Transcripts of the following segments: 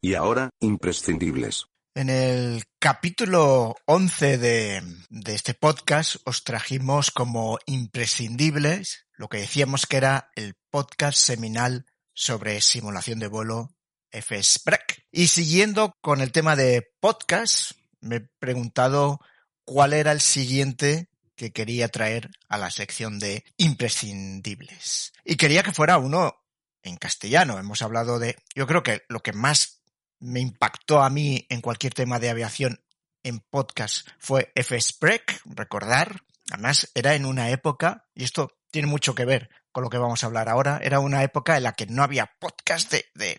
Y ahora, imprescindibles. En el capítulo 11 de, de, este podcast os trajimos como imprescindibles lo que decíamos que era el podcast seminal sobre simulación de vuelo FSPREC. Y siguiendo con el tema de podcast, me he preguntado cuál era el siguiente que quería traer a la sección de imprescindibles. Y quería que fuera uno en castellano. Hemos hablado de, yo creo que lo que más me impactó a mí en cualquier tema de aviación en podcast fue FSPREC, recordar. Además, era en una época, y esto tiene mucho que ver con lo que vamos a hablar ahora, era una época en la que no había podcast de, de,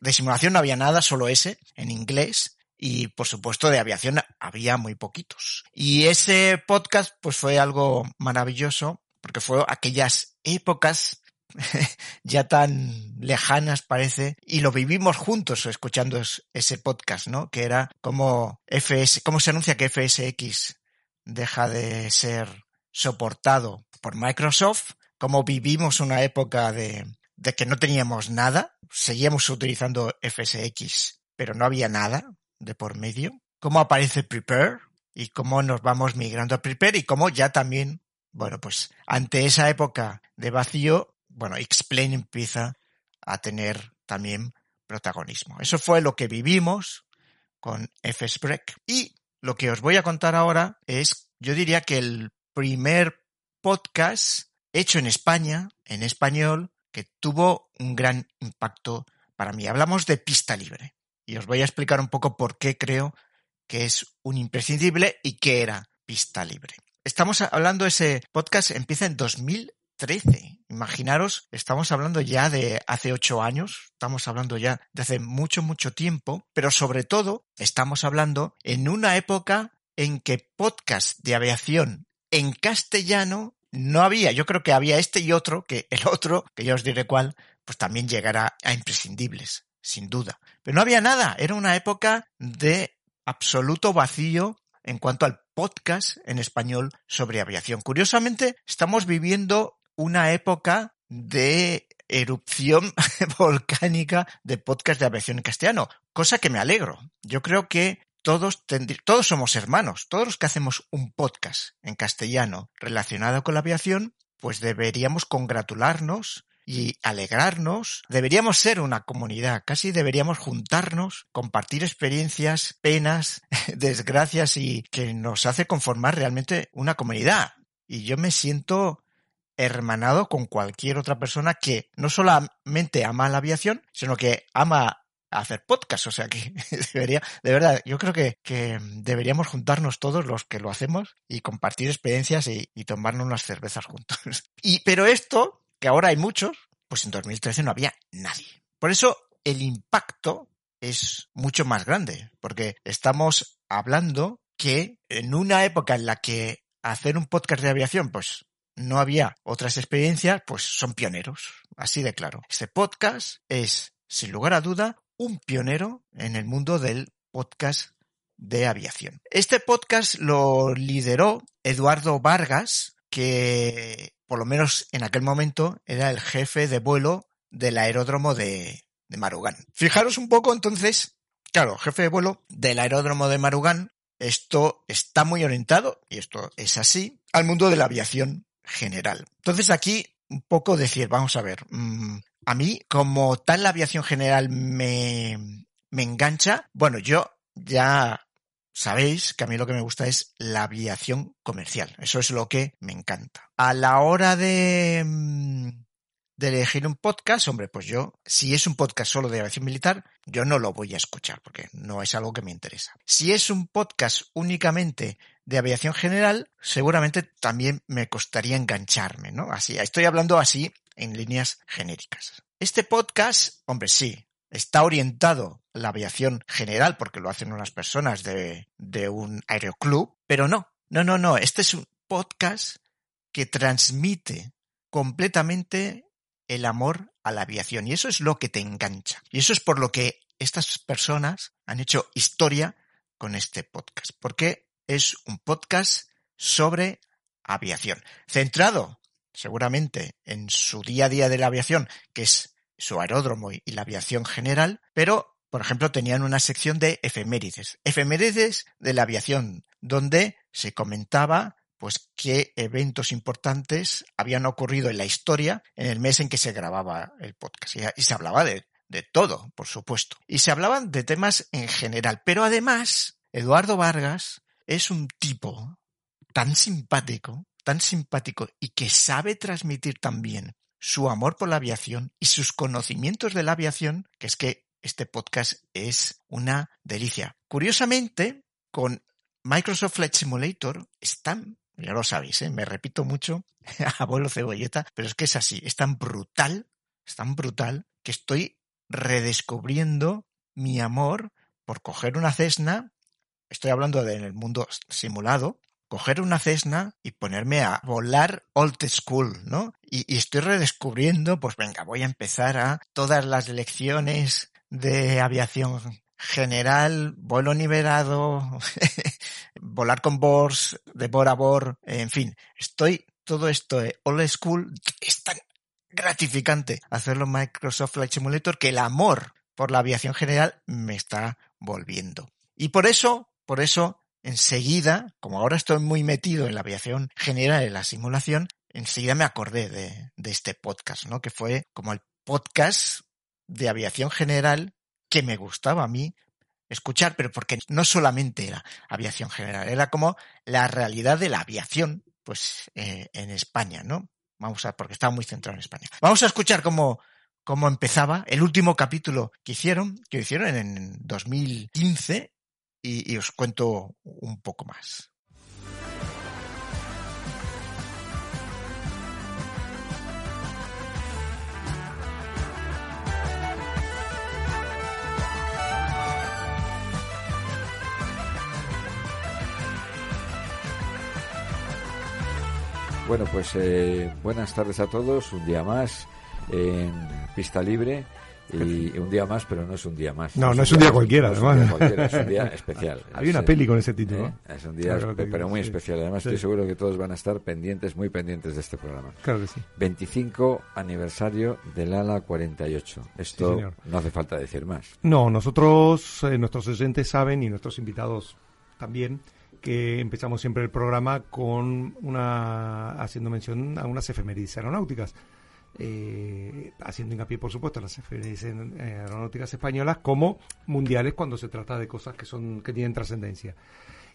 de simulación, no había nada, solo ese, en inglés, y por supuesto de aviación había muy poquitos. Y ese podcast pues fue algo maravilloso porque fue aquellas épocas ya tan lejanas parece y lo vivimos juntos escuchando ese podcast, ¿no? Que era como FS, cómo se anuncia que FSX deja de ser soportado por Microsoft, como vivimos una época de, de que no teníamos nada, seguíamos utilizando FSX, pero no había nada, de por medio, cómo aparece Prepare y cómo nos vamos migrando a Prepare y cómo ya también, bueno, pues ante esa época de vacío, bueno, Explain empieza a tener también protagonismo. Eso fue lo que vivimos con FSBreak. Y lo que os voy a contar ahora es, yo diría que el primer podcast hecho en España, en español, que tuvo un gran impacto para mí. Hablamos de pista libre y os voy a explicar un poco por qué creo que es un imprescindible y qué era pista libre. Estamos hablando, ese podcast empieza en 2013. Imaginaros, estamos hablando ya de hace ocho años, estamos hablando ya de hace mucho, mucho tiempo, pero sobre todo estamos hablando en una época en que podcast de aviación en castellano no había. Yo creo que había este y otro, que el otro, que ya os diré cuál, pues también llegará a imprescindibles sin duda. Pero no había nada, era una época de absoluto vacío en cuanto al podcast en español sobre aviación. Curiosamente, estamos viviendo una época de erupción volcánica de podcast de aviación en castellano, cosa que me alegro. Yo creo que todos, todos somos hermanos, todos los que hacemos un podcast en castellano relacionado con la aviación, pues deberíamos congratularnos y alegrarnos. Deberíamos ser una comunidad, casi deberíamos juntarnos, compartir experiencias, penas, desgracias y que nos hace conformar realmente una comunidad. Y yo me siento hermanado con cualquier otra persona que no solamente ama la aviación, sino que ama hacer podcast. O sea que debería, de verdad, yo creo que, deberíamos juntarnos todos los que lo hacemos y compartir experiencias y, y tomarnos unas cervezas juntos. Y, pero esto que ahora hay muchos, pues en 2013 no había nadie. Por eso el impacto es mucho más grande, porque estamos hablando que en una época en la que hacer un podcast de aviación, pues no había otras experiencias, pues son pioneros, así de claro. Este podcast es, sin lugar a duda, un pionero en el mundo del podcast de aviación. Este podcast lo lideró Eduardo Vargas, que por lo menos en aquel momento, era el jefe de vuelo del aeródromo de, Marugán. Fijaros un poco entonces, claro, jefe de vuelo del aeródromo de Marugán, esto está muy orientado, y esto es así, al mundo de la aviación general. Entonces aquí un poco decir, vamos a ver, mmm, a mí como tal la aviación general me, me engancha, bueno, yo ya sabéis que a mí lo que me gusta es la aviación comercial. Eso es lo que me encanta. A la hora de, mm, de elegir un podcast, hombre, pues yo, si es un podcast solo de aviación militar, yo no lo voy a escuchar porque no es algo que me interesa. Si es un podcast únicamente de aviación general, seguramente también me costaría engancharme, ¿no? Así, estoy hablando así en líneas genéricas. Este podcast, hombre, sí, está orientado a la aviación general, porque lo hacen unas personas de, de un aeroclub, pero no, no, no, no, este es un podcast que transmite completamente el amor a la aviación y eso es lo que te engancha. Y eso es por lo que estas personas han hecho historia con este podcast, porque es un podcast sobre aviación, centrado seguramente en su día a día de la aviación, que es su aeródromo y la aviación general, pero por ejemplo, tenían una sección de efemérides, efemérides de la aviación, donde se comentaba pues qué eventos importantes habían ocurrido en la historia en el mes en que se grababa el podcast. Y, se hablaba de, de todo, por supuesto. Y se hablaban de temas en general. Pero además, Eduardo Vargas es un tipo tan simpático, tan simpático y que sabe transmitir también su amor por la aviación y sus conocimientos de la aviación, que es que este podcast es una delicia. Curiosamente, con Microsoft Flight Simulator están ya lo sabéis, ¿eh? me repito mucho, abuelo cebolleta, pero es que es así, es tan brutal, es tan brutal que estoy redescubriendo mi amor por coger una cesna, estoy hablando del mundo simulado, coger una cesna y ponerme a volar old school, ¿no? Y, y, estoy redescubriendo, pues venga, voy a empezar a todas las lecciones de aviación general, vuelo nivelado, volar con Bors, de bor a bor, en fin, estoy todo esto de old school, es tan gratificante hacerlo en Microsoft Flight Simulator que el amor por la aviación general me está volviendo. Y por eso, por eso, enseguida, como ahora estoy muy metido en la aviación general, en la simulación, enseguida me acordé de este podcast, ¿no? Que fue como el podcast de aviación general que me gustaba a mí escuchar, pero porque no solamente era aviación general, era como la realidad de la aviación, pues eh, en España, ¿no? Vamos a, porque estaba muy centrado en España. Vamos a escuchar cómo, cómo empezaba el último capítulo que hicieron, que hicieron en 2015, y, y os cuento un poco más. Bueno, pues eh, buenas tardes a todos. Un día más en pista libre. Y un día más, pero no es un día más. No, no es un día cualquiera, además. Es un día, cualquiera, es un día especial. Hay una peli con ese título. ¿eh? Es un día, pero muy especial. Además, estoy seguro que todos van a estar pendientes, muy pendientes de este programa. Claro que sí. 25 aniversario del ALA 48. Esto no hace falta decir más. No, nosotros, eh, nuestros oyentes saben y nuestros invitados también que empezamos siempre el programa con una haciendo mención a unas efemérides aeronáuticas. Eh, haciendo hincapié, por supuesto, a las efemérides eh, aeronáuticas españolas como mundiales cuando se trata de cosas que son que tienen trascendencia.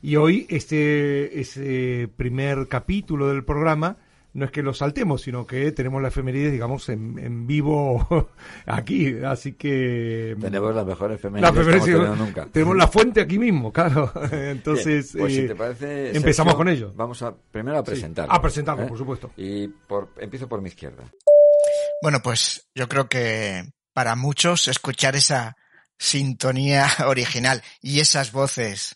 Y hoy este ese primer capítulo del programa no es que lo saltemos, sino que tenemos la efeméride, digamos, en, en vivo aquí. Así que. Tenemos la mejor efeméride que hemos nunca. Tenemos la fuente aquí mismo, claro. Entonces, pues si eh, te parece, empezamos con ello. Vamos a primero a presentarlo. A presentarlo, ¿eh? por supuesto. Y por, empiezo por mi izquierda. Bueno, pues yo creo que para muchos escuchar esa sintonía original y esas voces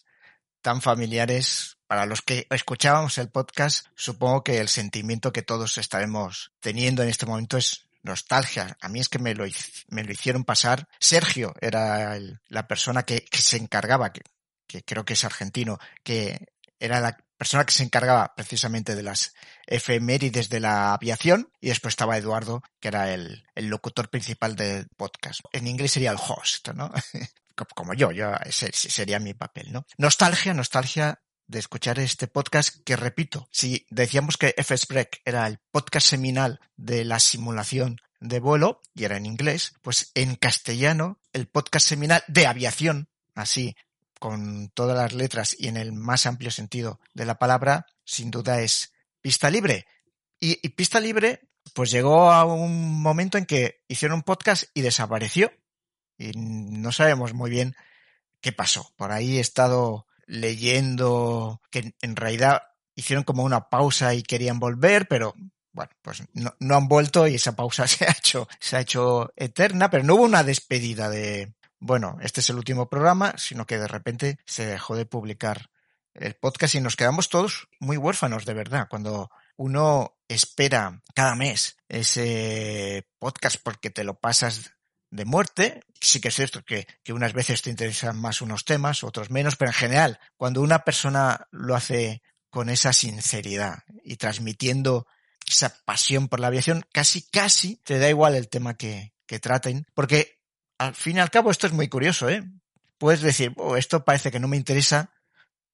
tan familiares para los que escuchábamos el podcast, supongo que el sentimiento que todos estaremos teniendo en este momento es nostalgia. A mí es que me lo, me lo hicieron pasar. Sergio era la persona que, se encargaba, que, que creo que es argentino, que era la persona que se encargaba precisamente de las efemérides de la aviación y después estaba Eduardo, que era el, el locutor principal del podcast. En inglés sería el host, ¿no? Como yo, yo, ese sería mi papel, ¿no? Nostalgia, nostalgia de escuchar este podcast que repito, si decíamos que FSBreak era el podcast seminal de la simulación de vuelo y era en inglés, pues en castellano el podcast seminal de aviación, así con todas las letras y en el más amplio sentido de la palabra, sin duda es pista libre. Y, y pista libre, pues llegó a un momento en que hicieron un podcast y desapareció. Y no sabemos muy bien qué pasó. Por ahí he estado leyendo que en realidad hicieron como una pausa y querían volver, pero bueno, pues no, no, han vuelto y esa pausa se ha hecho, se ha hecho eterna, pero no hubo una despedida de, bueno, este es el último programa, sino que de repente se dejó de publicar el podcast y nos quedamos todos muy huérfanos, de verdad, cuando uno espera cada mes ese podcast porque te lo pasas de muerte. Sí que es cierto que, que unas veces te interesan más unos temas, otros menos, pero en general, cuando una persona lo hace con esa sinceridad y transmitiendo esa pasión por la aviación, casi, casi te da igual el tema que, que traten, porque al fin y al cabo esto es muy curioso, ¿eh? Puedes decir, oh, esto parece que no me interesa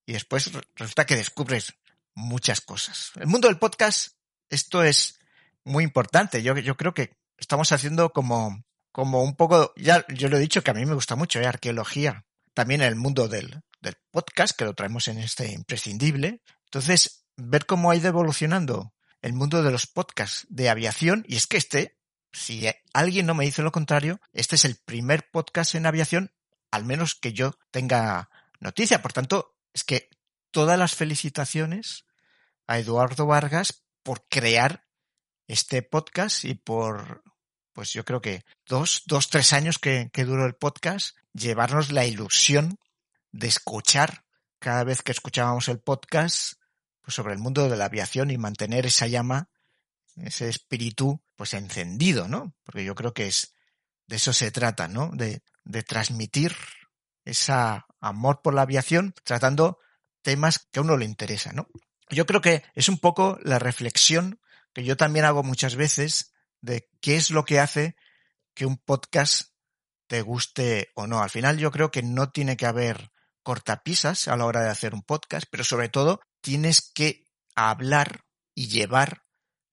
y después resulta que descubres muchas cosas. El mundo del podcast, esto es muy importante. Yo, yo creo que estamos haciendo como, como un poco, ya yo lo he dicho que a mí me gusta mucho, ¿eh? arqueología. También el mundo del, del podcast, que lo traemos en este imprescindible. Entonces, ver cómo ha ido evolucionando el mundo de los podcasts de aviación, y es que este, si alguien no me dice lo contrario, este es el primer podcast en aviación, al menos que yo tenga noticia. Por tanto, es que todas las felicitaciones a Eduardo Vargas por crear este podcast y por, pues yo creo que dos, dos, tres años que, que duró el podcast, llevarnos la ilusión de escuchar cada vez que escuchábamos el podcast pues sobre el mundo de la aviación y mantener esa llama, ese espíritu, pues encendido, ¿no? Porque yo creo que es de eso se trata, ¿no? De, de transmitir ese amor por la aviación, tratando temas que a uno le interesa, ¿no? Yo creo que es un poco la reflexión que yo también hago muchas veces de qué es lo que hace que un podcast te guste o no. Al final yo creo que no tiene que haber cortapisas a la hora de hacer un podcast, pero sobre todo tienes que hablar y llevar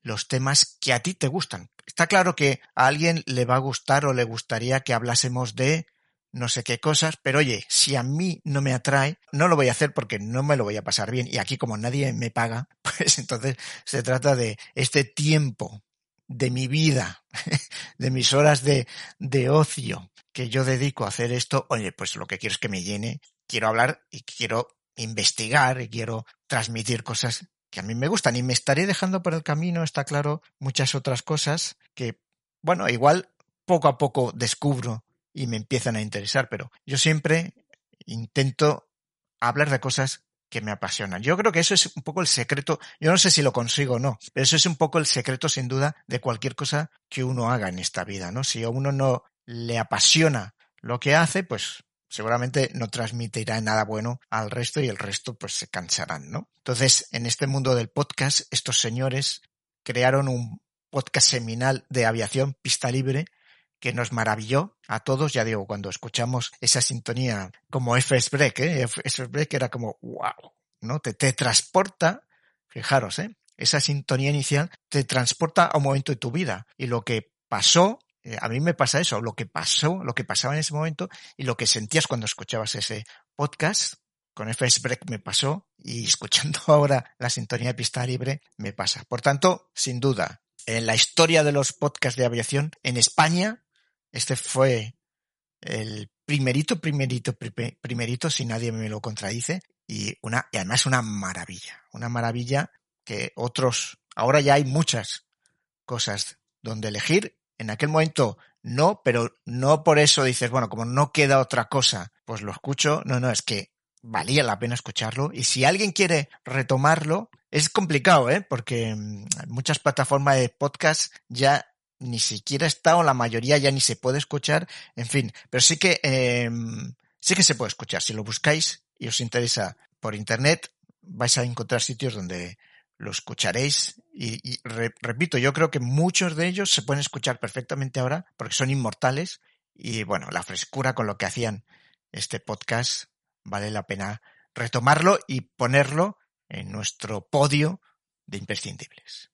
los temas que a ti te gustan. Está claro que a alguien le va a gustar o le gustaría que hablásemos de no sé qué cosas, pero oye, si a mí no me atrae, no lo voy a hacer porque no me lo voy a pasar bien. Y aquí como nadie me paga, pues entonces se trata de este tiempo de mi vida, de mis horas de, de ocio que yo dedico a hacer esto, oye, pues lo que quiero es que me llene, quiero hablar y quiero investigar y quiero transmitir cosas que a mí me gustan. Y me estaré dejando por el camino, está claro, muchas otras cosas que, bueno, igual poco a poco descubro y me empiezan a interesar, pero yo siempre intento hablar de cosas que me apasionan. Yo creo que eso es un poco el secreto, yo no sé si lo consigo o no, pero eso es un poco el secreto sin duda de cualquier cosa que uno haga en esta vida, ¿no? Si a uno no le apasiona lo que hace, pues seguramente no transmitirá nada bueno al resto y el resto pues se cansarán, ¿no? Entonces, en este mundo del podcast, estos señores crearon un podcast seminal de aviación pista libre que nos maravilló a todos, ya digo, cuando escuchamos esa sintonía como FS Break, ¿eh? Break era como wow, ¿no? Te, te transporta, fijaros, ¿eh? Esa sintonía inicial te transporta a un momento de tu vida y lo que pasó eh, a mí me pasa eso, lo que pasó, lo que pasaba en ese momento y lo que sentías cuando escuchabas ese podcast. Con FS Break me pasó y escuchando ahora la sintonía de pista libre me pasa. Por tanto, sin duda, en la historia de los podcasts de aviación en España, este fue el primerito, primerito, primerito, si nadie me lo contradice, y una, y además una maravilla, una maravilla que otros, ahora ya hay muchas cosas donde elegir en aquel momento no, pero no por eso dices, bueno, como no queda otra cosa, pues lo escucho. No, no, es que valía la pena escucharlo. Y si alguien quiere retomarlo, es complicado, ¿eh? Porque mm, muchas plataformas de podcast ya ni siquiera está o la mayoría ya ni se puede escuchar. En fin, pero sí que, eh, sí que se puede escuchar. Si lo buscáis y os interesa por internet, vais a encontrar sitios donde lo escucharéis y, repito, yo creo que muchos de ellos se pueden escuchar perfectamente ahora porque son inmortales y bueno, la frescura con lo que hacían este podcast vale la pena retomarlo y ponerlo en nuestro podio de imprescindibles.